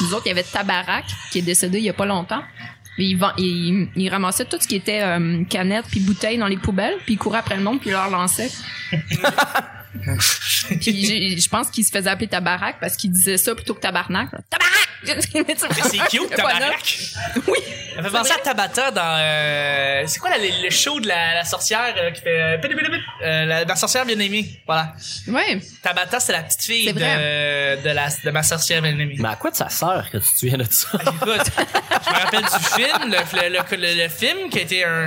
Nous autres, il y avait Tabarak, qui est décédé il y a pas longtemps. Il, vend- il, il ramassait tout ce qui était euh, canettes puis bouteilles dans les poubelles, puis il courait après le monde, puis il leur lançait. puis je pense qu'il se faisait appeler Tabarak parce qu'il disait ça plutôt que Tabarnak. Tabarak! Mais c'est cute, neuf. Oui. Ça fait penser à Tabata dans euh, c'est quoi la- le, le show de la, la sorcière euh, qui fait euh, euh, la, la sorcière bien aimée voilà Ouais. Tabata c'est la petite fille de, vrai. de la de ma sorcière bien aimée Mais à quoi de ça sert que tu te souviens de ça? Écoute, je me rappelle du film, le, le, le, le- le film qui a été un,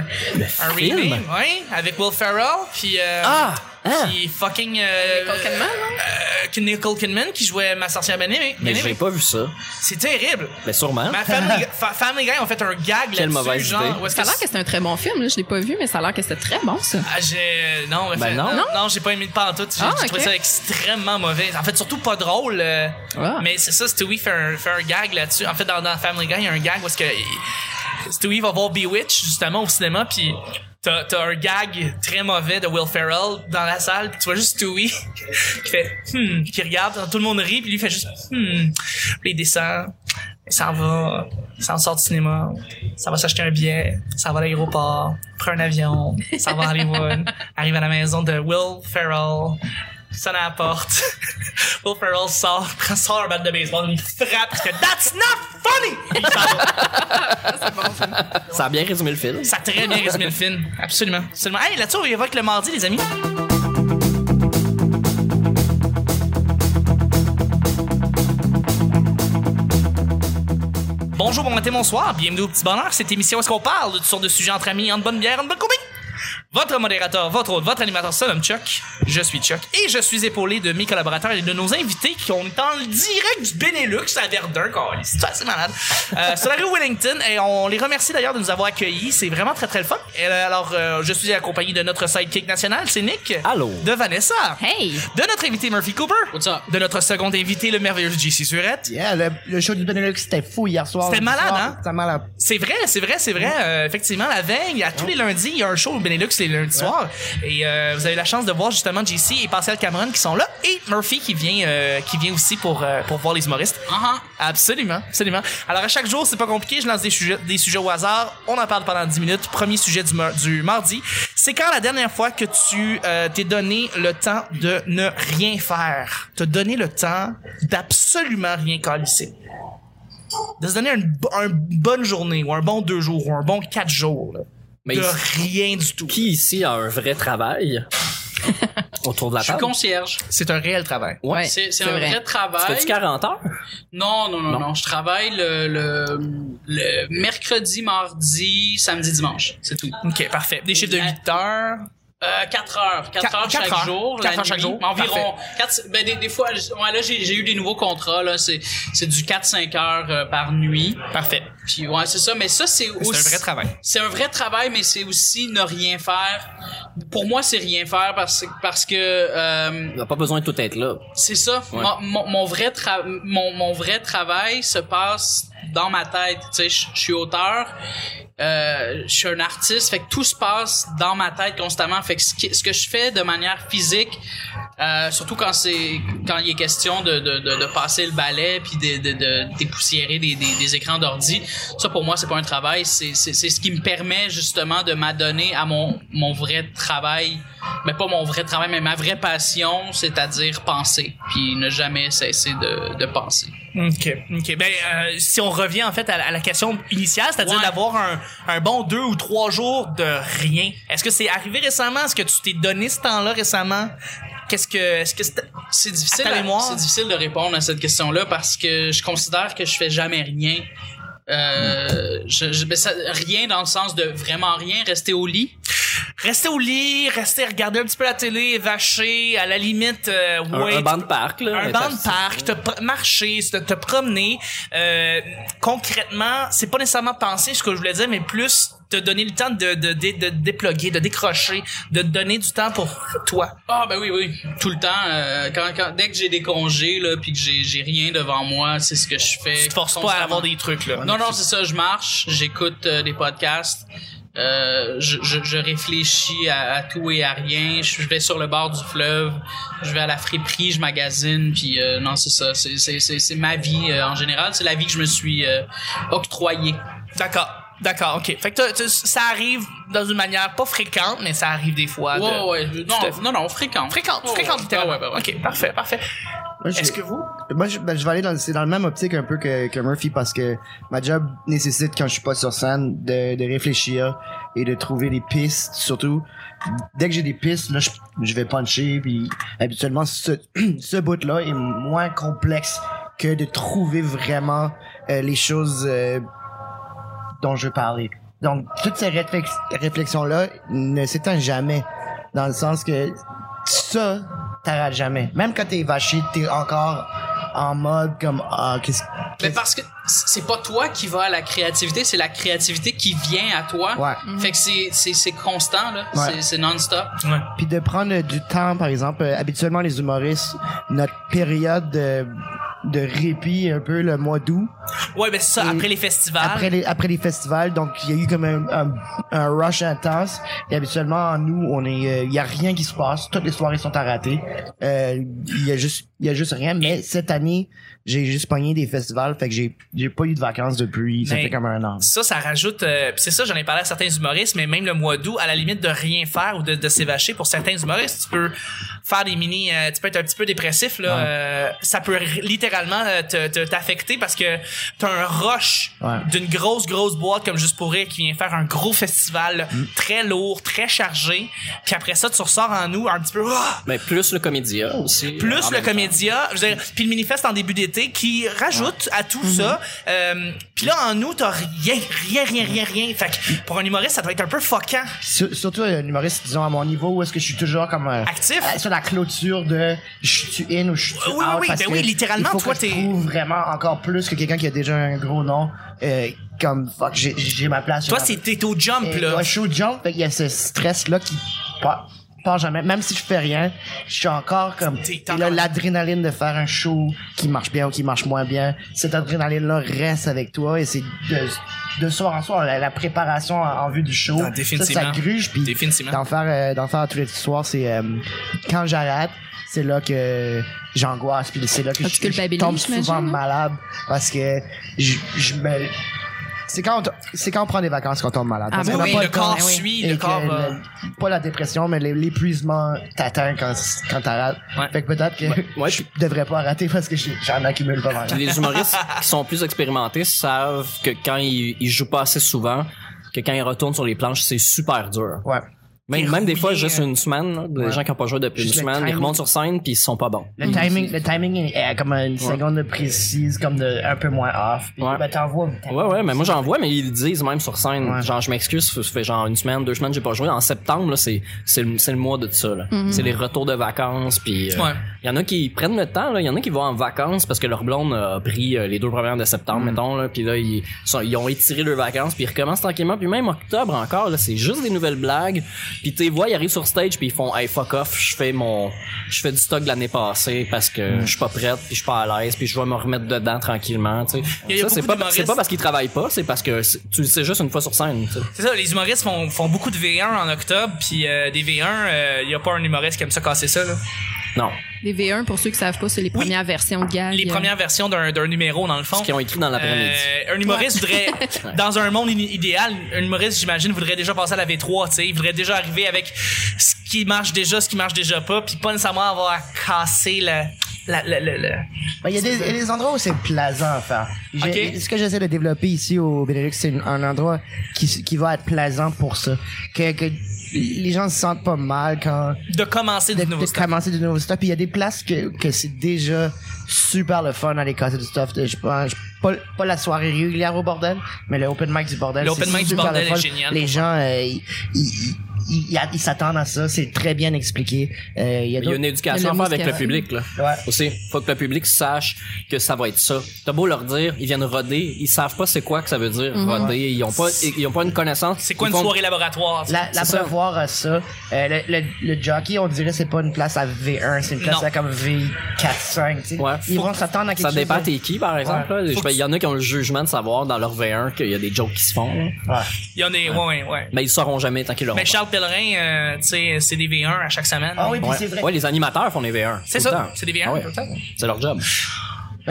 un film? remake, ouais, avec Will Ferrell, puis euh, Ah! Hein? puis fucking euh, Nicole Kidman, non? euh, Nicole Kidman qui jouait ma sorcière bien aimée. Mais j'ai pas vu ça. C'est terrible. Mais sûrement. Ma Family, Fa- Family Guy ont fait un gag Quelle là-dessus, mauvaise genre. idée. où est-ce Ça a que l'air que c'est un très bon film, là. Je l'ai pas vu, mais ça a l'air que c'était très bon, ça. Ah, j'ai non, Ben fait- non. non, non, j'ai pas aimé de pantoute. J'ai Ah, j'ai trouvé ça extrêmement mauvais. En fait, surtout pas drôle. euh, Ah. Mais c'est ça, Stewie fait un, fait un gag là-dessus. En fait, dans, dans Family Guy, il y a un gag parce que Stewie va voir Bewitch justement au cinéma, puis t'as t'as un gag très mauvais de Will Ferrell dans la salle, puis tu vois juste Stewie qui fait hmm, qui regarde, tout le monde rit, puis lui fait juste hmm, puis il descend. Il s'en va, il s'en sort du cinéma, ça va s'acheter un billet, ça va à l'aéroport, prend un avion, ça va à Hollywood, arrive à la maison de Will Ferrell, sonne à la porte. Will Ferrell sort, prend sort un bat de baseball, il frappe, il fait That's not funny! Il s'en va. Ça a bien résumé le film. Ça a très bien résumé le film. Absolument. Absolument. Hey, là-dessus, on évoque le mardi, les amis. Bonjour, bon matin, bonsoir. Bienvenue au Petit Bonheur. Cette émission, où est-ce qu'on parle de toutes sortes de sujets entre amis, en bonne bière, en bonne compagnie? Votre modérateur, votre hôte, votre animateur, se nomme Chuck. Je suis Chuck. Et je suis épaulé de mes collaborateurs et de nos invités qui ont dans le direct du Benelux à Verdun. C'est assez malade. Euh, sur la rue Wellington. Et on les remercie d'ailleurs de nous avoir accueillis. C'est vraiment très, très le fun. Et euh, alors, euh, je suis accompagné de notre sidekick national, c'est Nick. Allô. De Vanessa. Hey! De notre invité Murphy Cooper. What's up? De notre second invité, le merveilleux JC Surette. Yeah, le, le show du Benelux, c'était fou hier soir. C'était malade, soir, hein? C'était malade. C'est vrai, c'est vrai, c'est vrai. Euh, effectivement, la veille, à tous les lundis, il y a un show au Benelux les lundis soirs. Et euh, vous avez la chance de voir justement JC et Pascal Cameron qui sont là et Murphy qui vient, euh, qui vient aussi pour euh, pour voir les humoristes. Uh-huh. Absolument, absolument. Alors à chaque jour, c'est pas compliqué, je lance des sujets, des sujets au hasard. On en parle pendant 10 minutes. Premier sujet du, mar- du mardi. C'est quand la dernière fois que tu euh, t'es donné le temps de ne rien faire? Te donner le temps d'absolument rien calisser. De se donner une, une bonne journée ou un bon deux jours ou un bon quatre jours. là. Mais de rien du tout. Qui ici a un vrai travail? Autour de la Je suis table? concierge. C'est un réel travail. Ouais. C'est, c'est c'est un vrai. vrai travail. Fais-tu 40 heures? Non, non, non, Non. non, Je travaille le, le, le mercredi, mardi, samedi, dimanche. C'est tout. Ok, parfait. Des chiffres de 8 heures. Euh, 4 heures. 4 Quatre- heures chaque heures. jour. Quatre la heures chaque nuit. jour. Environ. Quatre, ben, des, des fois, ouais, là, j'ai, j'ai eu des nouveaux contrats, là. C'est, c'est du 4-5 heures euh, par nuit. Parfait. Puis, ouais, c'est ça. Mais ça, c'est C'est aussi. un vrai travail. C'est un vrai travail, mais c'est aussi ne rien faire. Pour moi, c'est rien faire parce, parce que, euh, Il n'a pas besoin de tout être là. C'est ça. Ouais. Mon, mon, mon vrai tra- mon, mon vrai travail se passe dans ma tête. Tu sais, je suis auteur, euh, je suis un artiste, fait que tout se passe dans ma tête constamment. Fait que ce, que je fais de manière physique, euh, surtout quand c'est quand il est question de, de, de, passer le balai puis de, de, de dépoussiérer des, des, des écrans d'ordi, ça pour moi c'est pas un travail, c'est ce qui me permet justement de m'adonner à mon mon vrai travail, mais pas mon vrai travail, mais ma vraie passion, c'est-à-dire penser puis ne jamais cesser de de penser. Ok, ok. Ben, euh, si on revient en fait à, la- à la question initiale, c'est-à-dire Ouais. d'avoir un, un bon deux ou trois jours de rien. Est-ce que c'est arrivé récemment? Est-ce que tu t'es donné ce temps-là récemment? Qu'est-ce que, est-ce que C'est difficile, À c'est difficile de répondre à cette question-là parce que je considère que je fais jamais rien. Euh, je, je- ben, ça- rien dans le sens de vraiment rien, rester au lit. Rester au lit, rester regarder un petit peu la télé, vacher, à la limite, euh, Un, ouais, un banc de parc, là. un banc de parc, te pr- marcher, te, te promener. Euh, concrètement, c'est pas nécessairement penser ce que je voulais dire, mais plus te donner le temps de, de, de, de déploguer, de décrocher, de te donner du temps pour toi. Ah ben oui oui, tout le temps. euh, quand, quand dès que j'ai des congés là, puis que j'ai j'ai rien devant moi, c'est ce que je fais. Tu te forces pas à avoir des trucs, là. Non non c'est ça, je marche, j'écoute euh, des podcasts. Euh, je, je, je réfléchis à, à tout et à rien. Je vais sur le bord du fleuve. Je vais à la friperie, je magasine. Puis euh, non, c'est ça. C'est, c'est, c'est, c'est ma vie euh, en général. C'est la vie que je me suis octroyée. D'accord. D'accord, ok. Fait que ça arrive dans une manière pas fréquente, mais ça arrive des fois. de- Ouais. Non, non, non, fréquente. Fréquente, Ouais, fréquente, littéralement. Ouais, ouais, ouais. Ok, parfait, parfait. Est-ce que vous? Moi, je, ben, je vais aller dans, c'est dans le même optique un peu que, que Murphy parce que ma job nécessite quand je suis pas sur scène de, de réfléchir et de trouver des pistes. Surtout, dès que j'ai des pistes, là, je, je vais puncher. Puis habituellement, ce, ce bout-là est moins complexe que de trouver vraiment euh, les choses euh, dont je veux parler. Donc, toutes ces réflex- réflexions-là ne s'éteignent jamais. Dans le sens que ça, t'arrêtes jamais. Même quand t'es vaché, t'es encore en mode comme, ah, qu'est-ce Mais parce que c'est pas toi qui va à la créativité, c'est la créativité qui vient à toi. Ouais. Fait que c'est c'est c'est constant là, Ouais. c'est c'est non-stop. Ouais. Puis de prendre du temps, par exemple, euh, habituellement les humoristes, notre période de, de répit, un peu le mois d'août, Ouais, ben c'est ça, Et après les festivals. après les, après les festivals, donc il y a eu comme un, un, un rush intense. Et habituellement, nous, on est, il y a rien qui se passe, toutes les soirées sont à rater. Euh, Il y a juste, il y a juste rien. Mais cette année, j'ai juste pogné des festivals, fait que j'ai, j'ai pas eu de vacances depuis, ça Mais- fait comme un an. Ça, ça rajoute. euh, pis c'est ça, j'en ai parlé à certains humoristes, mais même le mois d'août, à la limite de rien faire ou de, de s'évacher pour certains humoristes, tu peux faire des mini, euh, tu peux être un petit peu dépressif là. Ouais. euh, ça peut littéralement euh, te te- t'affecter parce que t'as un rush Ouais. d'une grosse grosse boîte comme juste pour rire qui vient faire un gros festival Mm. très lourd, très chargé. Puis après ça, tu ressors en nous un petit peu. ah, Mais plus le comédia aussi. plus le comédia, je veux dire, puis le manifeste en début d'été qui rajoute à tout Mhm. ça. Euh, puis là en août t'as rien, rien, rien, rien, rien. Fait que pour un humoriste ça doit être un peu foquant. Sur- surtout un humoriste, disons, à mon niveau, où est-ce que je suis toujours comme euh, Actif? euh, sur la clôture de je suis in ou je suis Oui, oui, out. oui, parce ben que oui, littéralement, il faut toi, que je t'es- prouve vraiment encore plus que quelqu'un qui a déjà un gros nom. Euh, comme, fuck, j'ai- j'ai ma place. j'ai Toi ma c'est t'es au jump Et là. ouais, je suis au jump, fait qu'il y a ce stress-là qui part, part jamais. Même si je fais rien, je suis encore comme... L'adrénaline de faire un show qui marche bien ou qui marche moins bien, cette adrénaline-là reste avec toi et c'est de, de soir en soir, la, la préparation en, en vue du show. Ah. Ça, ça gruge, puis d'en faire, euh, d'en faire tous les soirs, c'est... euh, quand j'arrête, c'est là que j'angoisse, puis c'est là que Ah, je, je tombe souvent hein? malade parce que je, je me... C'est quand, on c'est quand on prend des vacances qu'on tombe malade. Ah, ben oui, pas le corps suit, le corps va- le- pas la dépression, mais l'é- l'épuisement t'atteint quand, quand t'arrêtes. Ouais. Fait que peut-être que ouais, je devrais pas arrêter parce que j'en accumule pas mal. Les humoristes qui sont plus expérimentés savent que quand ils, ils jouent pas assez souvent, que quand ils retournent sur les planches, c'est super dur. Ouais. Même, même des fois, juste une semaine, là, des Ouais. gens qui ont pas joué depuis Juste une le semaine, ils timing. remontent sur scène puis ils sont pas bons. Le timing, le timing est, est comme une seconde précise, comme de, un peu moins off. Puis, Ouais. ben, t'envoies. Ouais, ouais, mais moi j'en vois, mais ils le disent même sur scène. Ouais. Genre, je m'excuse, ça fait genre une semaine, deux semaines, j'ai pas joué. En septembre, là, c'est, c'est, le, c'est le mois de ça, là. C'est les retours de vacances, puis il Ouais. y en a qui prennent le temps, là. Il y en a qui vont en vacances parce que leur blonde a pris euh, les deux premières de septembre, mettons, là. Puis là, ils, sont- ils ont étiré leurs vacances, puis ils recommencent tranquillement. Puis même octobre encore, là, c'est juste des nouvelles blagues. Puis tu vois, ils arrivent sur stage, puis ils font, hey, fuck off, je fais mon, je fais du stock de l'année passée parce que je suis pas prête, puis je suis pas à l'aise, puis je vais me remettre dedans tranquillement, tu sais. Ça, c'est pas, c'est pas parce qu'ils travaillent pas, c'est parce que tu le sais juste une fois sur scène. C'est ça, les humoristes font, font beaucoup de V1 en octobre, puis euh, des V1, il y a pas un humoriste qui aime ça casser ça là. Non. Les V1, pour ceux qui savent pas, c'est les premières versions de gag. Les premières versions d'un d'un numéro dans le fond. Ce qu'ils ont écrit dans l'après-midi. Euh, un humoriste voudrait, dans un monde idéal, un humoriste, j'imagine, voudrait déjà passer à la V3, tu sais. Il voudrait déjà arriver avec ce qui marche déjà, ce qui marche déjà pas, puis pas nécessairement avoir à casser le, la, la, la- la- Ben, Il y, a des- il y a des endroits où c'est plaisant à faire. Ce que j'essaie de développer ici au Benelux, c'est un endroit qui, qui va être plaisant pour ça. Que, que les gens se sentent pas mal quand de commencer de, du nouveau de stuff. commencer du nouveau stuff. Puis il y a des places que, que c'est déjà super le fun d'aller casser du stuff. Je pense pas, pas la soirée régulière au bordel, mais le open mic du bordel. Le open c'est mic du bordel le est génial Les gens, euh, ils, ils- ils, ils- s'attendent à ça. C'est très bien expliqué. Euh, il y a Il y a une éducation à faire avec le public, là. Ouais. Aussi, faut que le public sache que ça va être ça. T'as beau leur dire, ils viennent roder, ils savent pas c'est quoi que ça veut dire roder. Ils ont pas, ils ont pas une connaissance. C'est quoi Ils une font- soirée laboratoire? tu? La, la ça. prévoir à ça. Euh, le, le, le jockey, on dirait c'est pas une place à V1, c'est une place Non. à comme V4-5. tu sais. Ouais. Ils Faut- vont s'attendre à quelque Ça chose. dépend de- t'es qui, par exemple. là. Je- Il y en a qui ont le jugement de savoir dans leur V1 qu'il y a des jokes qui se font. là. Ouais. Il y en a ouais, ouais, ouais. Mais ils sauront jamais tant qu'ils l'auront Mais pas. Charles Pellerin, euh, tu sais, c'est des V1 à chaque semaine. Ah oui, puis c'est vrai. Ouais, les animateurs font des V1. C'est ça, c'est des V1 Ah ouais. tout le temps. C'est leur job.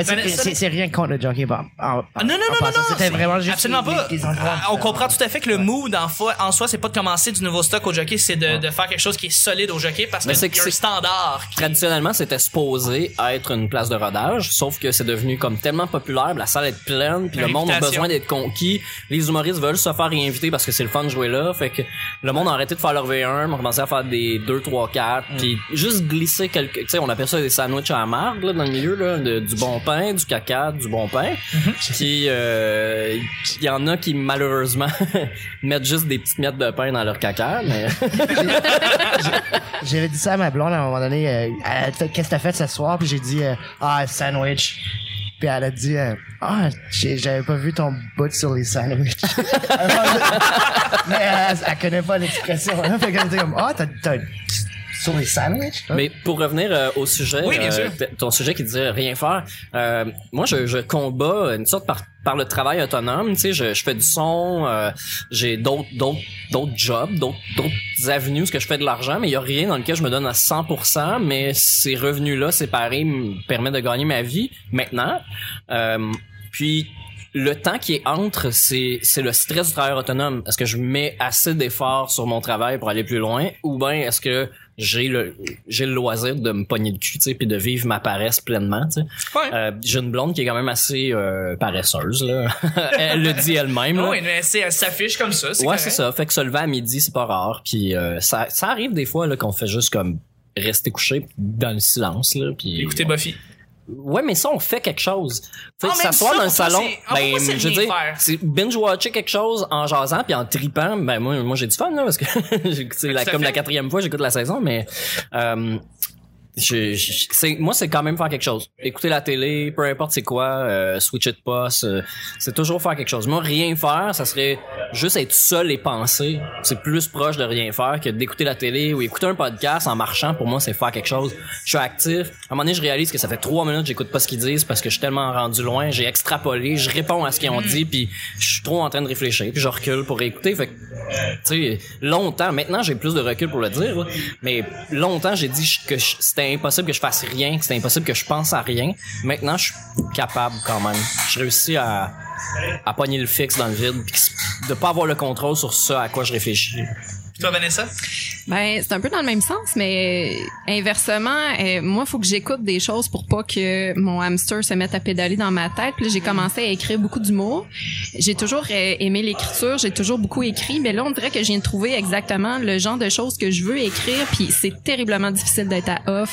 C'est- rien contre le jockey. bah, en- en- Ah, non, non, non, non, non. C'était c'est- vraiment juste. Absolument pas. Ah, on comprend tout à fait que le mood, en, soi, c'est pas de commencer du nouveau stock au jockey, c'est de, de faire quelque chose qui est solide au jockey parce Mais que c'est un standard. qui- Traditionnellement, c'était supposé être une place de rodage, sauf que c'est devenu comme tellement populaire, la salle est pleine, puis le monde a besoin d'être conquis. Les humoristes veulent se faire réinviter parce que c'est le fun de jouer là, fait que le monde a arrêté de faire leur V1, on commencé à faire des 2 3 4, puis juste glisser quelques, tu sais, on appelle ça des sandwichs à la marde là dans le milieu là, de- du bon pain, du caca, du bon pain. Puis euh, il y en a qui malheureusement mettent juste des petites miettes de pain dans leur caca, mais J'avais dit ça à ma blonde à un moment donné. euh, elle a fait qu'est-ce que t'as fait ce soir? Puis j'ai dit euh, ah sandwich. Puis elle a dit euh, ah j'ai- j'avais pas vu ton bout sur les sandwichs. Mais elle, elle connaît pas l'expression. Hein? Fait qu'elle dit comme ah t'as t'as sur les sandwichs? Mais pour revenir euh, au sujet, Oui, bien euh, ton sujet qui disait rien faire, euh, moi je, je combats une sorte par par le travail autonome, tu sais, je, je fais du son, euh, j'ai d'autres d'autres d'autres jobs, d'autres d'autres avenues où ce que je fais de l'argent, mais il y a rien dans lequel je me donne à 100%, mais ces revenus là séparés me permettent de gagner ma vie maintenant. Euh, puis le temps qui est entre, c'est c'est le stress du travail autonome. Est-ce que je mets assez d'efforts sur mon travail pour aller plus loin, ou bien est-ce que j'ai le j'ai le loisir de me pogner le cul, tu sais, puis de vivre ma paresse pleinement, tu sais. Ouais. Euh, j'ai une blonde qui est quand même assez euh, paresseuse là. elle le dit elle-même. Oui, mais c'est, elle s'affiche comme ça. Ouais, c'est ça. Fait que se lever à midi, c'est pas rare. Puis euh, ça, ça arrive des fois là qu'on fait juste comme rester couché dans le silence là. Puis Écoutez Buffy. Ouais, mais ça, on fait quelque chose. Tu Ah, sais, même s'asseoir dans le salon, ah, ben, je veux dire, c'est binge-watcher quelque chose en jasant puis en tripant, ben, moi, moi, j'ai du fun, là, parce que c'est comme la quatrième fois, j'écoute la saison, mais, euh, je, je- moi c'est quand même faire quelque chose. Écouter la télé peu importe c'est quoi euh, switcher de poste euh, c'est toujours faire quelque chose. Moi rien faire ça serait juste être seul et penser. C'est plus proche de rien faire que d'écouter la télé ou écouter un podcast en marchant. Pour moi c'est faire quelque chose. Je suis actif. À un moment donné je réalise que ça fait trois minutes que j'écoute pas ce qu'ils disent parce que je suis tellement rendu loin j'ai extrapolé je réponds à ce qu'ils ont dit puis je suis trop en train de réfléchir puis je recule pour écouter. Fait tu sais, longtemps, maintenant j'ai plus de recul pour le dire, là, mais longtemps j'ai dit que je- c'était impossible que je fasse rien, que c'était impossible que je pense à rien. Maintenant, je suis capable quand même. Je réussis à, à pogner le fixe dans le vide, que- de pas avoir le contrôle sur ce à quoi je réfléchis. Puis toi, Vanessa? Ben, c'est un peu dans le même sens, mais inversement, euh, moi, faut que j'écoute des choses pour pas que mon hamster se mette à pédaler dans ma tête. Puis là, j'ai commencé à écrire beaucoup d'humour. J'ai toujours euh, aimé l'écriture, j'ai toujours beaucoup écrit, mais là, on dirait que je viens de trouver exactement le genre de choses que je veux écrire, puis c'est terriblement difficile d'être à off.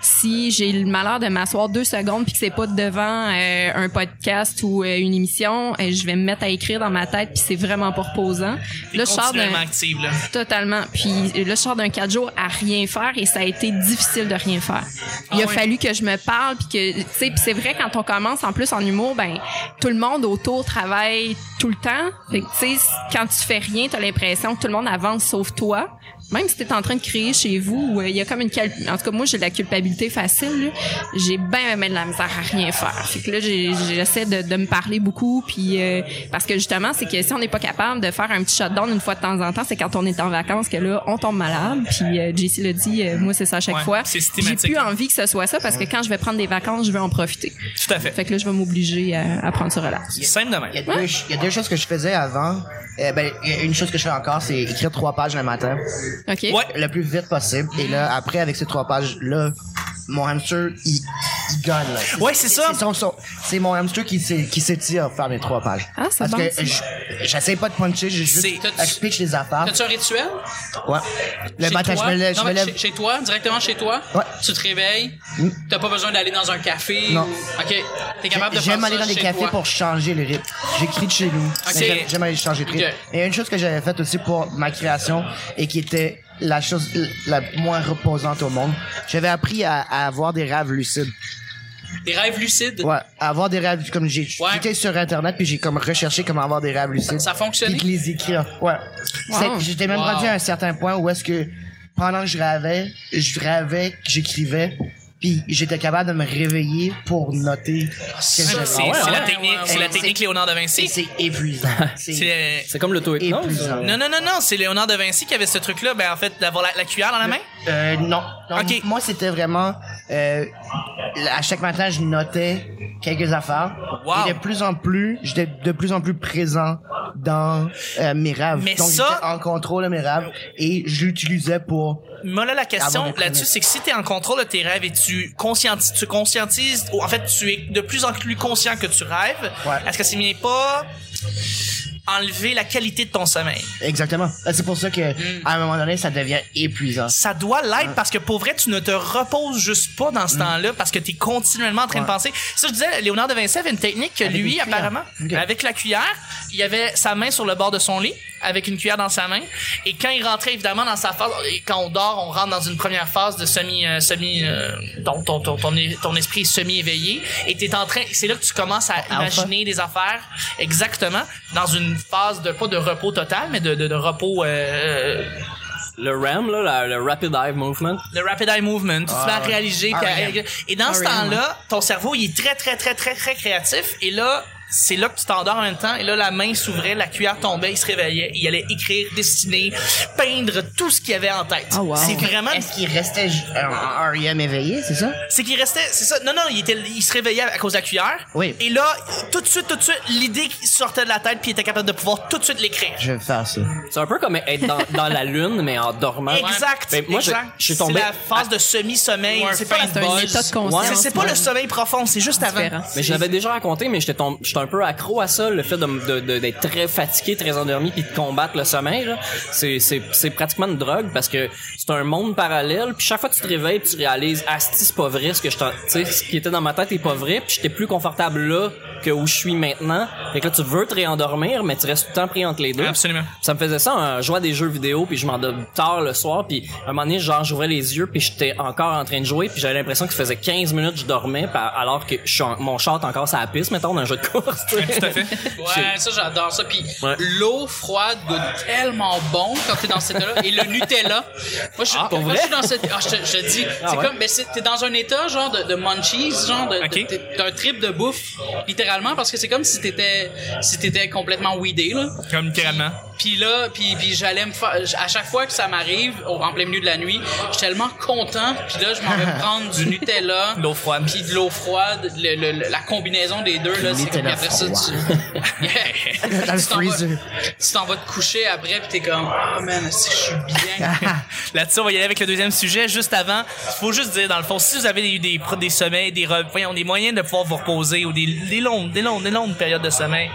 Si j'ai le malheur de m'asseoir deux secondes puis que c'est pas devant euh, un podcast ou euh, une émission, euh, je vais me mettre à écrire dans ma tête puis c'est vraiment pas reposant. Là, je sors continuellement active, là. Totalement. Puis là, je sors d'un quatre jours à rien faire et ça a été difficile de rien faire. Il Ah a ouais? fallu que je me parle puis que tu sais, c'est vrai quand on commence en plus en humour, ben tout le monde autour travaille tout le temps. Fait que tu sais, quand tu fais rien, t'as l'impression que tout le monde avance sauf toi. Même si t'es en train de créer chez vous, euh, il y a comme une cal- en tout cas moi j'ai de la culpabilité facile. là. J'ai bien même de la misère à rien faire. Fait que là j'essaie de, de me parler beaucoup puis euh, parce que justement c'est que si on n'est pas capable de faire un petit shutdown une fois de temps en temps, c'est quand on est en vacances que là on tombe malade. Puis euh, JC l'a dit, euh, moi c'est ça à chaque Ouais, fois. c'est J'ai plus envie que ce soit ça parce que quand je vais prendre des vacances, je veux en profiter. Tout à fait. Fait que là je vais m'obliger à, à prendre ce relax. Simple de Il y, a même. deux, il y a deux choses que je faisais avant. Euh, ben, une chose que je fais encore, c'est écrire trois pages le matin. Ouais. le plus vite possible. Et là, après, avec ces trois pages-là, mon hamster, il, gun, là. Ouais, c'est ça. son- son- C'est mon hamster qui s'é- qui s'étire à faire mes trois pages. Ah, c'est Parce bon, que j'essaie pas de puncher, j'ai juste, C'est- je pitch les affaires. T'as-tu un rituel? Ouais. Le Chez matin, toi? je me lève, Non, je me mais lève. Chez, chez toi, directement chez toi? Ouais. Tu te réveilles? Mm. T'as pas besoin d'aller dans un café? Non. ou- OK. T'es capable de faire J'aime ça aller dans des chez cafés toi. pour changer le rythme. J'écris de chez nous. Ok. mais J'aime, j'aime aller changer de rythme. Ok. Et une chose que j'avais faite aussi pour ma création et qui était la chose la moins reposante au monde, j'avais appris à, à avoir des rêves lucides. Des rêves lucides? Ouais, avoir des rêves comme j'ai Ouais. j'étais sur internet puis j'ai comme recherché comment avoir des rêves lucides. Ça a fonctionné? Puis de les écrire. Ouais. C'est- J'étais même Wow. rendu à un certain point où est-ce que pendant que je rêvais, je rêvais que j'écrivais puis j'étais capable de me réveiller pour noter ce que C'est j'avais. c'est ouais, la ouais, technique, ouais, c'est ouais. la technique Léonard de Et Vinci. c'est épuisant. C'est C'est comme l'auto-hypnose. épuisant. non non non non, c'est Léonard de Vinci qui avait ce truc là, ben en fait d'avoir la, la cuillère dans la main? Euh, non. non Ok. Moi, c'était vraiment... Euh, à chaque matin, je notais quelques affaires. Wow. Et de plus en plus, j'étais de plus en plus présent dans euh, mes rêves. Mais Donc, ça- j'étais en contrôle de mes rêves et je l'utilisais pour... Moi là la question là-dessus c'est que si t'es en contrôle de tes rêves et tu conscientises, tu conscientises, ou en fait tu es de plus en plus conscient que tu rêves, Ouais. est-ce que ça vient pas enlever la qualité de ton sommeil? Exactement. Euh, C'est pour ça que à un moment donné, ça devient épuisant. ça doit l'être parce que pour vrai, tu ne te reposes juste pas dans ce temps-là parce que tu es continuellement en train de Mm. Penser. Ça, je disais, Léonard de Vinci avait une technique que Avec lui, apparemment, avec la cuillère, il avait sa main sur le bord de son lit avec une cuillère dans sa main et quand il rentrait évidemment dans sa phase et quand on dort on rentre dans une première phase de semi euh, semi euh, ton, ton, ton, ton, ton esprit est semi éveillé et t'es en train c'est là que tu commences à imaginer des affaires exactement dans une phase de pas de repos total mais de de, de repos euh, Le RAM, là, le Rapid Eye Movement. le rapid eye movement, tu te mets à réaliser. R.E.M. et dans ce R.E.M., temps-là, ton cerveau, il est très, très, très, très, très créatif. Et là, c'est là que tu t'endors en même temps. Et là, la main s'ouvrait, la cuillère tombait, il se réveillait. Il allait écrire, dessiner, peindre tout ce qu'il avait en tête. Oh, wow. C'est vraiment... Est-ce qu'il restait euh, en REM éveillé, c'est ça? C'est qu'il restait... C'est ça. Non, non, il, était, il se réveillait à cause de la cuillère. Oui. Et là, tout de suite, tout de suite, l'idée qui sortait de la tête, puis il était capable de pouvoir tout de suite l'écrire. Je vais faire ça. C'est un peu comme être dans, dans la lune, mais en dormant. Exact. Ben, moi, je- exact. je suis tombé C'est la phase de semi-sommeil. C'est pas, C'est un état de conscience. Ouais, c'est pas le sommeil profond, c'est juste avant. différent. Mais je l'avais déjà raconté, mais j'étais tombé, un peu accro à ça, le fait de, m- de- de- d'être très fatigué, très endormi, puis de combattre le sommeil. C'est, c'est, c'est pratiquement une drogue parce que c'est un monde parallèle. Puis chaque fois que tu te réveilles, tu réalises, ah, c'ti, c'est pas vrai, ce que je, t'en- tu sais, ce qui était dans ma tête est pas vrai. Puis j'étais plus confortable là que où je suis maintenant. Fait que là, tu veux te réendormir, mais tu restes tout le temps pris entre les deux. Absolument. Ça me faisait ça, un jouer à des jeux vidéo, puis je m'endormais tard le soir, puis à un moment donné, genre, j'ouvrais les yeux, puis j'étais encore en train de jouer, puis j'avais l'impression que ça faisait 15 minutes que je dormais, alors que je suis en- mon char est encore sur la piste, mettons, dans un jeu de course. sais. Tout à fait. Ouais, ça j'adore ça. Puis Ouais. l'eau froide goûte tellement bon quand t'es dans cet état-là. Et le Nutella. Moi, je, Ah, pour moi, vrai? je suis dans cette. Ah, je te, je dis, c'est ouais? comme, mais c'est- t'es dans un état genre de, de munchies, genre de, Ok. de- t'es- t'as un trip de bouffe, littéralement, parce que c'est comme si t'étais, si t'étais complètement weedé là. Comme littéralement. Puis là, puis, puis j'allais me faire. À chaque fois que ça m'arrive, au- en plein milieu de la nuit, je suis tellement content. Puis là, je m'en vais prendre du Nutella. De l'eau froide. Puis de l'eau froide. le- le- la combinaison des deux, là, c'est comme après ça, tu. Yeah. Dans le Tu t'en vas- freezer. Tu t'en vas te coucher après, puis t'es comme, oh man, je suis bien? Là-dessus, on va y aller avec le deuxième sujet. Juste avant, il faut juste dire, dans le fond, si vous avez des, des, pro- des sommeils, des, voyons, des moyens de pouvoir vous reposer ou des, des longues, des longues, des longues périodes de sommeil,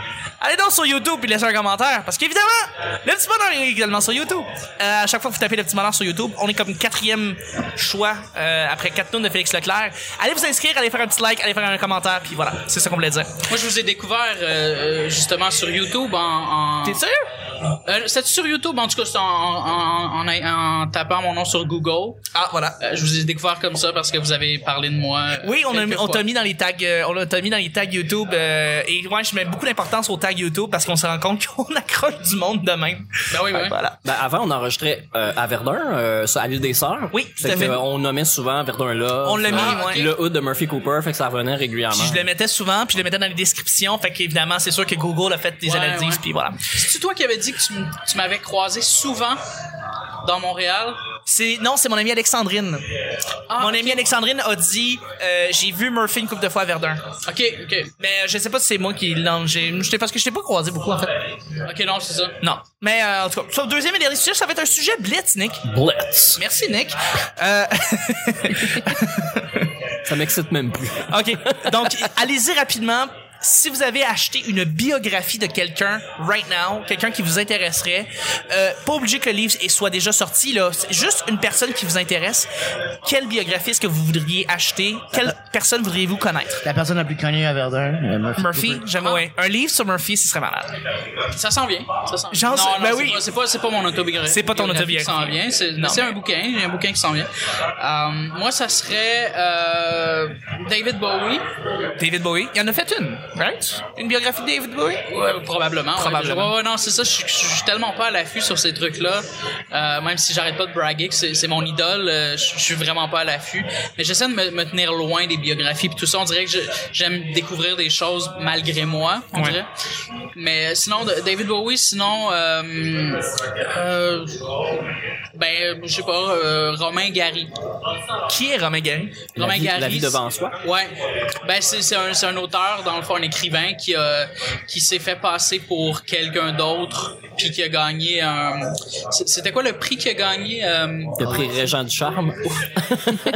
allez donc sur YouTube et laissez un commentaire. Parce qu'évidemment, le petit bonheur est également sur YouTube. Euh, à chaque fois que vous tapez le petit bonheur sur YouTube, on est comme quatrième choix euh, après quatre tours de Félix Leclerc. Allez vous inscrire, allez faire un petit like, allez faire un commentaire, puis voilà, c'est ça qu'on voulait dire. Moi, je vous ai découvert euh, euh, justement sur YouTube en. en... T'es sérieux? Euh, C'était sur YouTube, en tout cas, en, en, en, en tapant mon nom sur Google. Ah, voilà. Euh, je vous ai découvert comme ça parce que vous avez parlé de moi. euh, Oui, on, a, quelques on t'a mis dans les tags, euh, on t'a mis dans les tags YouTube euh, et ouais, je mets beaucoup d'importance aux tags YouTube parce qu'on se rend compte qu'on accroche du monde de même. Ben oui, oui. Voilà. Ben, avant, on enregistrait euh, à Verdun, euh, à l'île des Sœurs. Oui, tout Fait à que, fait. euh, on nommait souvent Verdun là. On l'a mis, Ah, ouais. Le hood de Murphy Cooper, fait que ça revenait régulièrement. Puis je le mettais souvent, puis je le mettais dans les descriptions, fait qu'évidemment, c'est sûr que Google a fait des Ouais, analyses, ouais. puis voilà. C'est-tu toi qui avais dit que tu, m'avais croisé souvent dans Montréal? C'est non, c'est mon ami Alexandrine. Ah, mon ok. ami Alexandrine a dit euh, j'ai vu Murphy une couple de fois à Verdun. Ok, ok. Mais euh, je sais pas si c'est moi qui l'ai j'ai je t'ai- parce que je t'ai pas croisé beaucoup en fait. Ok, non, c'est ça. Non. Mais euh, en tout cas, sur le deuxième et dernier sujet, ça va être un sujet blitz, Nick. Blitz. Merci Nick. Euh, Ça m'excite même plus. OK. Donc, allez-y rapidement. Si vous avez acheté une biographie de quelqu'un right now, quelqu'un qui vous intéresserait, euh, pas obligé que le livre soit déjà sorti, là, juste une personne qui vous intéresse, quelle biographie est-ce que vous voudriez acheter? Quelle personne voudriez-vous connaître? La personne la plus connue à Verdun, euh, Murphy. Murphy, j'aime ouais. Un livre sur Murphy, ce serait malade. Ça s'en vient. Ça s'en vient. J'en non, non, ben oui. pas- C'est pas, c'est pas mon autobiographie. C'est pas ton qui s'en autobiographie. vient. C'est, un bouquin. Il y a un bouquin qui s'en vient. Euh, moi, ça serait euh, David Bowie. David Bowie? Il en a fait une, right? Une biographie de David Bowie? Ouais, probablement. Probablement. Ouais, ouais, non, c'est ça. Je suis- je suis tellement pas à l'affût sur ces trucs-là. Euh, même si j'arrête pas de braguer que c'est mon idole, euh, je je suis vraiment pas à l'affût. Mais j'essaie de me, me tenir loin des biographies puis tout ça. On dirait que j'aime découvrir des choses malgré moi, on Ouais. dirait. Mais sinon, David Bowie, sinon, euh, euh, ben, je sais pas, euh, Romain Gary. Qui est Romain Gary? La Romain vie, Gary, la vie devant soi? Ouais. Ben c'est c'est un c'est un auteur dans le fond un écrivain qui a qui s'est fait passer pour quelqu'un d'autre puis qui a gagné un c'est- c'était quoi le prix qu'il a gagné euh... Le prix Régent du Charme.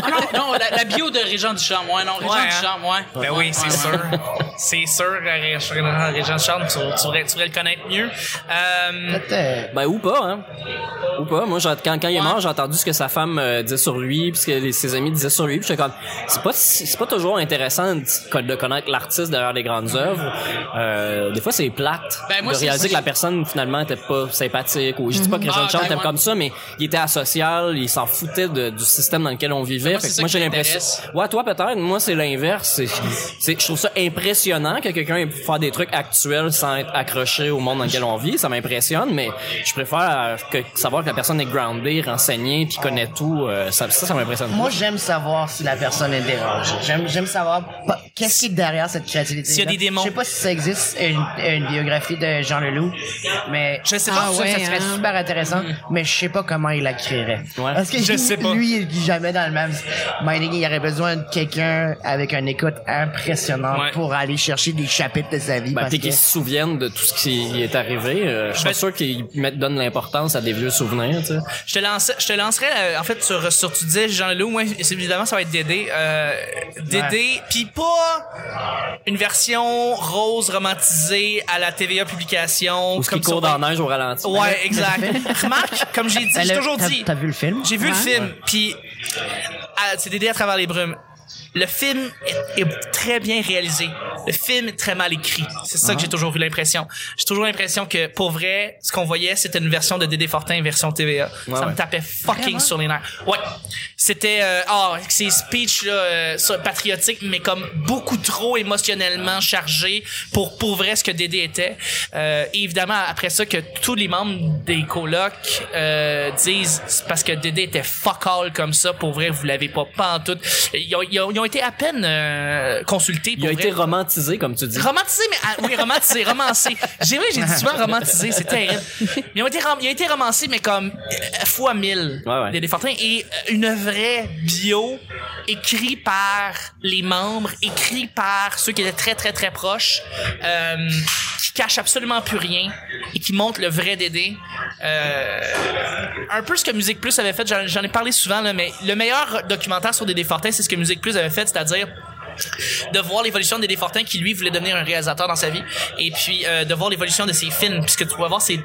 Ah non non la, la bio de Régent Ducharme ouais non Régent Ouais, hein. Ducharme ouais. Ben oui, c'est Ouais, sûr. ouais. C'est sûr, euh, Régent Régent Charles, tu, tu, devrais, tu devrais le connaître mieux. Euh, euh, Ben ou pas, hein. Ou pas. Moi, quand, quand il est mort, j'ai entendu ce que sa femme euh, disait sur lui, puis ce que ses amis disaient sur lui. Puis j'étais comme, c'est pas c'est pas toujours intéressant de, de connaître l'artiste derrière les grandes œuvres. Euh, des fois, c'est plate Ben, moi, de c'est- réaliser que la personne finalement était pas sympathique. Ou je dis pas que Régent Ah, Charles ben, était ouais. comme ça, mais il était asocial, il s'en foutait de- du système dans lequel on vivait. moi, ça moi, qui j'ai l'impression. Ouais, toi peut-être. Moi, c'est l'inverse. C'est, je trouve ça impressionnant que quelqu'un ait pu faire des trucs actuels sans être accroché au monde dans lequel on vit. Ça m'impressionne, mais je préfère que, savoir que la personne est groundée, renseignée, puis connaît tout. euh, ça, ça, ça m'impressionne. Moi, j'aime savoir si la personne est dérangée. J'aime, j'aime savoir qu'est-ce qui est derrière cette créativité. S'il y a des démons. Je sais pas si ça existe une, une biographie de Jean Leloup, mais Je sais pas. Ah ça, ouais, ça serait hein. super intéressant, mais je sais pas comment il la créerait. Ouais. Parce que Je lui, sais pas. lui, il est jamais dans le même minding. Il aurait besoin de quelqu'un avec une écoute impressionnante Ouais. pour aller chercher des chapitres de sa vie. Ben, parce qu'ils se souviennent de tout ce qui est arrivé. Euh, je suis Ben- pas sûr qu'ils mettent, donnent l'importance à des vieux souvenirs, tu sais. je te lance, je te lancerai euh, en fait sur, sur tu disais Jean Leloup, moi c'est- évidemment ça va être Dédé, euh, Dédé, puis pas une version rose romantisée à la TVA publication Ou ce qui comme court dans la neige au ralenti. Ouais, exact. Remarque, comme j'ai dit, j'ai toujours t'as- dit. T'as vu le film? J'ai vu le film, puis ah, c'est Dédé à travers les brumes. Le film est, est très bien réalisé. Le film est très mal écrit. C'est ça que j'ai toujours eu l'impression. J'ai toujours l'impression que, pour vrai, ce qu'on voyait, c'était une version de Dédé Fortin, version TVA. Ouais, ça ouais. me tapait fucking sur les nerfs. Ouais. C'était, euh, ah, ces speeches là, euh, patriotiques, mais comme beaucoup trop émotionnellement chargés pour pour vrai ce que Dédé était. Euh, et évidemment, après ça, que tous les membres des colocs euh, disent c'est parce que Dédé était fuck all comme ça. Pour vrai, vous l'avez pas pas en tout. Ils ont, ils ont, ils ont été à peine euh, consultés. Il Pour a vrai. été romantisé, comme tu dis. Romantisé, mais ah, oui, romantisé, romancé. J'ai vrai, j'ai dit souvent romantisé, c'est terrible. Ils ont été, ils ont été romancés, mais comme euh, fois mille Ouais, ouais. et euh, une vraie bio écrite par les membres, écrite par ceux qui étaient très très très proches, euh, qui cache absolument plus rien et qui montre le vrai Dédé. Euh, un peu ce que Musique Plus avait fait, j'en j'en ai parlé souvent, là, mais le meilleur documentaire sur Dédé Fortin, c'est ce que Musique Plus avait fait, c'est-à-dire de voir l'évolution de Dédé Fortin qui lui voulait devenir un réalisateur dans sa vie et puis euh, de voir l'évolution de ses films. Puisque tu vas voir c'est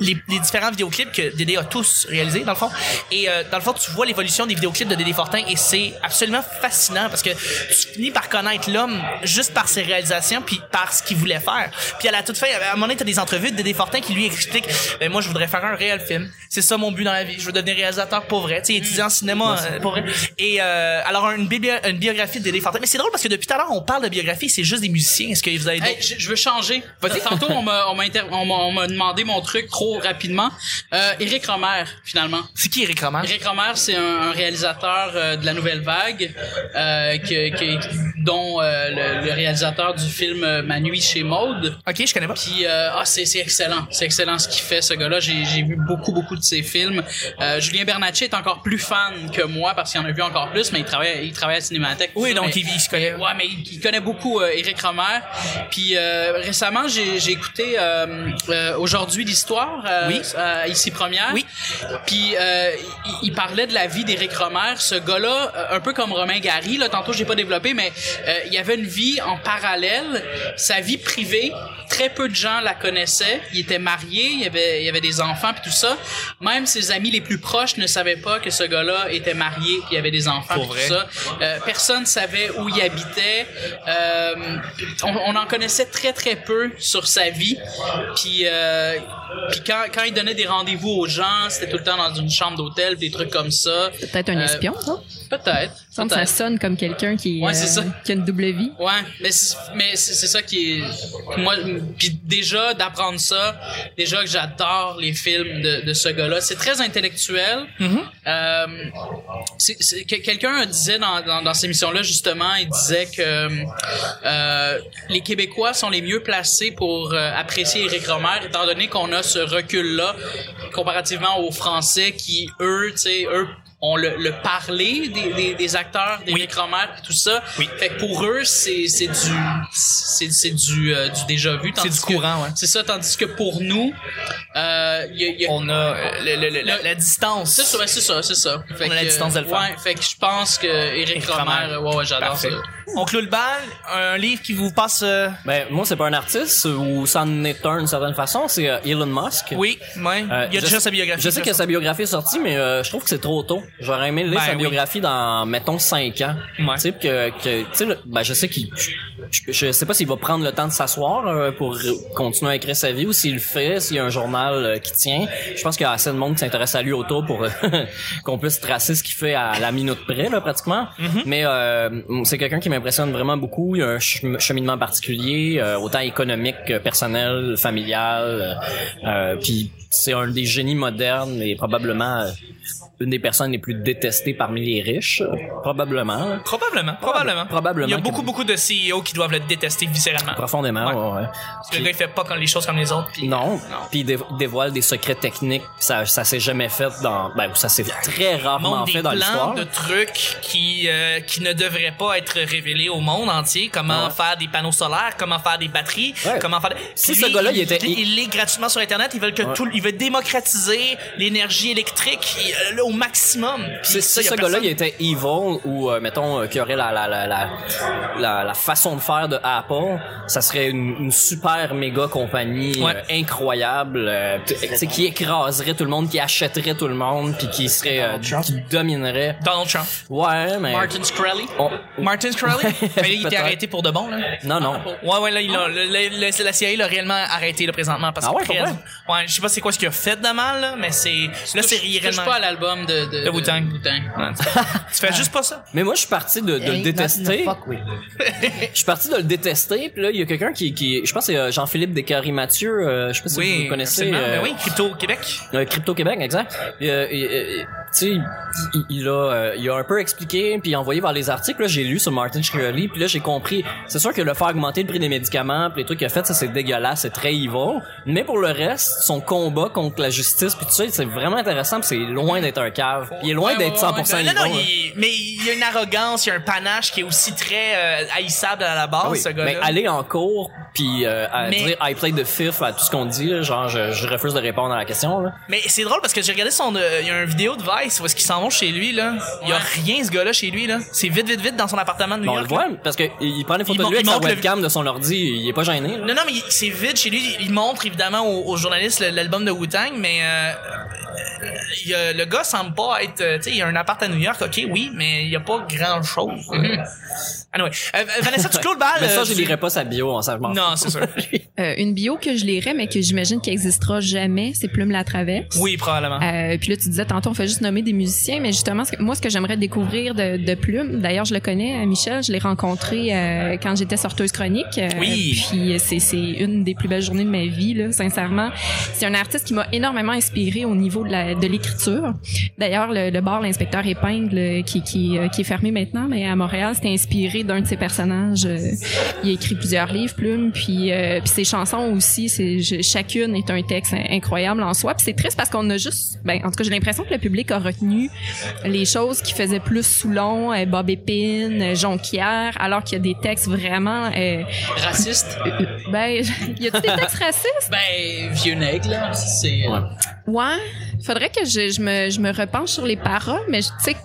les, les différents vidéoclips que Dédé a tous réalisés dans le fond. Et euh, dans le fond tu vois l'évolution des vidéoclips de Dédé Fortin et c'est absolument fascinant parce que tu finis par connaître l'homme juste par ses réalisations puis par ce qu'il voulait faire. Puis à la toute fin à un moment donné t'as des entrevues de Dédé Fortin qui lui explique ben moi je voudrais faire un réel film. C'est ça mon but dans la vie. Je veux devenir réalisateur pour vrai tu sais étudiant en cinéma euh, pour vrai. Et euh, alors une, bibli- une biographie de Dédé Fortin. Mais c'est drôle parce que depuis tout à l'heure on parle de biographie c'est juste des musiciens est-ce que vous avez Hey, je, je veux changer. Tantôt, on m'a, on m'a, inter- on m'a, on m'a demandé mon truc trop rapidement. Euh, Éric Romer, finalement. c'est qui Eric Roman Eric Romer, c'est un, un réalisateur euh, de la Nouvelle Vague, euh, que, que- dont euh, le, le réalisateur du film euh, Ma nuit chez Maude. ok je connais pas Puis euh, ah c'est c'est excellent, c'est excellent ce qu'il fait ce gars-là. J'ai j'ai vu beaucoup beaucoup de ses films. Euh, Julien Bernatchez est encore plus fan que moi parce qu'il en a vu encore plus, mais il travaille il travaille à la Cinémathèque. oui donc mais- il, il se connaît. Ouais, mais il, il connaît beaucoup euh, Éric Romer. Puis euh, récemment, j'ai écouté euh, aujourd'hui l'histoire Oui. ici première. Oui. Puis il, il parlait de la vie d'Éric Romer. Ce gars-là, un peu comme Romain Gary, là, tantôt j'ai pas développé, mais il y avait une vie en parallèle. Sa vie privée, très peu de gens la connaissaient. Il était marié, il y avait, il y avait des enfants puis tout ça. Même ses amis les plus proches ne savaient pas que ce gars-là était marié puis il y avait des enfants Pour tout ça. Personne savait où il habitait. Euh, on, on en connaissait très très peu sur sa vie. Puis, euh, puis quand, quand il donnait des rendez-vous aux gens, c'était tout le temps dans une chambre d'hôtel, des trucs comme ça. Peut-être un Euh, espion, ça? Peut-être. Ça, sonne comme quelqu'un qui, Ouais, c'est ça. qui a une double vie. Ouais, mais c'est, mais c'est, c'est ça qui est moi puis déjà d'apprendre ça, déjà que j'adore les films de, de ce gars-là, c'est très intellectuel. Euh, c'est, c'est- que- quelqu'un disait dans, dans, dans ces émissions-là justement, il disait que euh, les Québécois sont les mieux placés pour euh, apprécier Éric Romer étant donné qu'on a ce recul-là comparativement aux Français qui eux, tu sais, eux ont le, le parler des, des, des acteurs d'Éric Romer et tout ça. Oui. Fait que pour eux, c'est c'est du c'est c'est du euh, du déjà vu. C'est du que- courant, ouais. C'est ça, tandis que pour nous, euh, il y a, y a- On a euh, le- le- le- la, la distance. c'est ça, c'est ça, c'est ça. Fait On a la distance de le faire. Ouais, fait que je pense que Éric Éric Romer, Romer. ouais, ouais, j'adore Parfait. ça. On clôt le bal. Un livre qui vous passe. euh, Ben, moi, c'est pas un artiste, ou ça en est un d'une certaine façon, c'est euh, Elon Musk. Oui, ouais. Euh, il y a déjà sa biographie. Je sais que sa biographie est sortie, mais euh, je trouve que c'est trop tôt. J'aurais aimé lire Ben sa oui. biographie dans, mettons, 5 ans. Ouais. Tu sais, que, que tu sais, ben, je sais qu'il, je, je sais pas s'il va prendre le temps de s'asseoir euh, pour continuer à écrire sa vie ou s'il le fait, s'il y a un journal qui tient. Je pense qu'il y a assez de monde qui s'intéresse à lui autour pour qu'on puisse tracer ce qu'il fait à la minute près, là, pratiquement. Mm-hmm. Mais euh, c'est quelqu'un qui m'impressionne vraiment beaucoup. Il a un chem- cheminement particulier, euh, autant économique que personnel, familial. euh, euh, puis c'est un des génies modernes et probablement euh, une des personnes les plus détestées parmi les riches. euh, Probablement. Probablement, probablement. probablement Il y a beaucoup, beaucoup de CEO qui doivent le détester viscéralement. Profondément, Ouais. ouais. Parce que le gars, il fait pas comme les choses comme les autres. puis- Non, puis il dé- dévoile des secrets techniques, ça ça s'est jamais fait dans ben ça s'est très rarement fait dans l'histoire. de trucs qui euh, qui ne devraient pas être révélés au monde entier. Comment Ouais. faire des panneaux solaires, comment faire des batteries, Ouais. comment faire. Si ce gars-là, il il, était- il, il lit gratuitement sur internet. Ils veulent que tout, il veut démocratiser l'énergie électrique il- là, au maximum. Si, ça, ce gars-là il était evil ou euh, mettons euh, qu'il y aurait la la, la la la la façon de faire de Apple, ça serait une, une super méga compagnie Ouais. euh, incroyable, euh, tu tu sais qui écraserait tout le monde, qui achèterait tout le monde, puis qui serait euh, qui dominerait. Donald Trump. Ouais, mais Martin Shkreli. on- Martin Shkreli? Mais il était arrêté pour de bon là. non non. Ouais, ouais, là, il a- le- le- le- la CIA l'a réellement arrêté là, présentement parce Ah que ouais, très- vrai? ouais, je sais pas c'est quoi ce qu'il a fait de mal là, mais c'est là c'est réellement. pas l'album de, de, De Wu-Tang. Tu fais juste pas ça? Mais moi je suis parti de, de le détester. fuck. Je suis parti de le détester, puis là, il y a quelqu'un qui, qui, je pense que c'est euh, Jean-Philippe Descaries-Mathieu, euh, je sais pas si vous le connaissez. euh, Ben oui, Crypto Québec. euh, Crypto Québec, exact. Et, euh, et, euh, tu sais, il, il a, euh, il a un peu expliqué, puis envoyé vers les articles. Là, j'ai lu sur Martin Shkreli, puis là, j'ai compris. C'est sûr que le faire augmenter le prix des médicaments, puis les trucs qu'il a fait, ça c'est dégueulasse, c'est très evil. Mais pour le reste, son combat contre la justice, puis tout ça, c'est vraiment intéressant, c'est loin d'être un cave. Il est loin Ouais, d'être ouais, ouais, 100% non, non, il- mais il y a une arrogance, il y a un panache qui est aussi très euh, haïssable à la base, Ah oui, ce gars-là. mais aller en cours puis euh, à Mais- dire I play the fifth à tout ce qu'on dit, genre je, je refuse de répondre à la question là. Mais c'est drôle parce que j'ai regardé son, euh, il y a une vidéo de Vice où est-ce qu'ils s'en vont chez lui là? Il y a rien ce gars-là chez lui là. C'est vite, vite, vite dans son appartement de New Bon, on le York. voit parce que il il prend des photos de lui avec sa montre le- webcam de son ordi, il est pas gêné. là. Non, non, mais c'est vide chez lui. Il montre évidemment aux, aux journalistes l'album de Wu-Tang, mais euh, euh, il y a- le gars semble pas être. euh, Tu sais, il y a un appart à New York, ok, oui, mais il y a pas grand chose. Anyway, euh, Vanessa, tu clôt le bal. Mais ça euh, je tu- lirai pas sa bio, on s'en m'en Non, c'est sûr. Euh, une bio que je lirais, mais que j'imagine qu'elle existera jamais, c'est Plume la traverse. Oui, probablement. Euh, puis là, tu disais tantôt, on fait juste nommer des musiciens, mais justement, ce que- moi, ce que j'aimerais découvrir de, de Plume, d'ailleurs, je le connais, euh, Michel, je l'ai rencontré euh, quand j'étais sorteuse chronique. euh, Oui. Puis euh, c'est c'est une des plus belles journées de ma vie, là, sincèrement. C'est un artiste qui m'a énormément inspiré au niveau de la- de l'écriture. D'ailleurs, le, le bar, l'inspecteur épingle, euh, qui, qui, euh, qui est fermé maintenant, mais à Montréal, c'était inspiré inspiré d'un de ses personnages. Euh, il a écrit plusieurs livres, Plume, puis, euh, puis ses chansons aussi, c'est je- chacune est un texte in- incroyable en soi. Puis c'est triste parce qu'on a juste, ben en tout cas j'ai l'impression que le public a retenu les choses qui faisaient plus Soulon, euh, Bob Épine, euh, Jonquière, alors qu'il y a des textes vraiment, euh, Raciste. ben y a des textes racistes? Ben, vieux nègre, là. C'est. Ouais. Ouais. Faudrait que je, je me je me repenche sur les paroles, mais je- sais.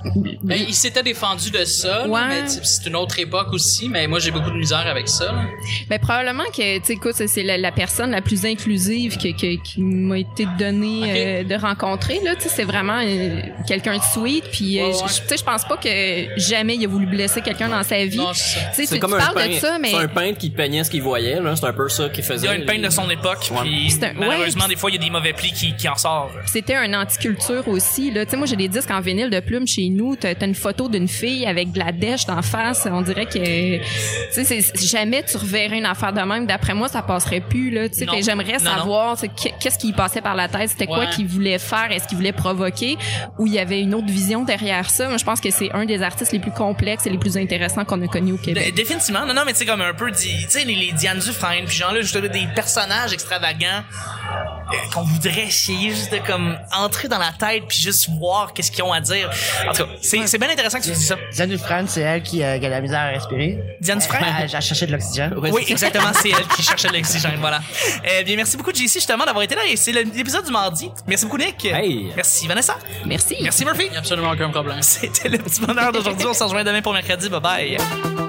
Ben, il s'était défendu de ça, Ouais. mais c'est une autre époque aussi, mais moi j'ai beaucoup de misère avec ça. là. Ben probablement que tu sais écoute c'est- la, la personne la plus inclusive que, que- qui m'a été donnée euh, de rencontrer là tu sais c'est vraiment euh, quelqu'un de sweet puis euh, Ouais, je- ouais. je- tu sais je pense pas que jamais il a voulu blesser quelqu'un dans sa vie. C'est comme tu un parles peintre. de ça mais C'est un peintre qui peignait ce qu'il voyait, là. C'est un peu ça qu'il Il faisait. y a une peine de son époque, puis malheureusement, ouais, des fois, il y a des mauvais plis qui, qui en sortent. C'était un anticulture aussi là. Tu sais moi j'ai des disques en vinyle de plumes chez nous. T'as as une photo d'une fille avec de la dèche d'en face. On dirait que tu sais c'est- jamais tu reverrais une affaire de même. D'après moi ça passerait plus là j'aimerais savoir qu'est-ce qui passait par la tête? C'était quoi qu'il voulait faire? Est-ce qu'il voulait provoquer? Ou il y avait une autre vision derrière ça? Moi je pense que c'est un des artistes les plus complexes et les plus intéressants qu'on a connus au Québec. Définitivement. Non, non, mais tu sais, comme un peu, tu sais, les, les Diane Dufresne, puis genre là, justement, des personnages extravagants euh, qu'on voudrait essayer juste de comme entrer dans la tête puis juste voir qu'est-ce qu'ils ont à dire. En tout cas, c'est c'est bien intéressant que tu dis ça. Diane Dufresne, c'est elle qui, euh, qui a la misère à respirer. Diane Dufresne? Elle, elle cherchait de l'oxygène. Oui, exactement, c'est elle qui cherchait de l'oxygène, voilà. Eh bien, merci beaucoup, JC, justement, d'avoir été là. Et c'est l'épisode du mardi. Merci beaucoup, Nick. Hey. Merci, Vanessa. merci Merci, Murphy. Il y a absolument aucun problème. C'était le petit bonheur d'aujourd'hui. On se rejoint demain pour mercredi. Bye bye.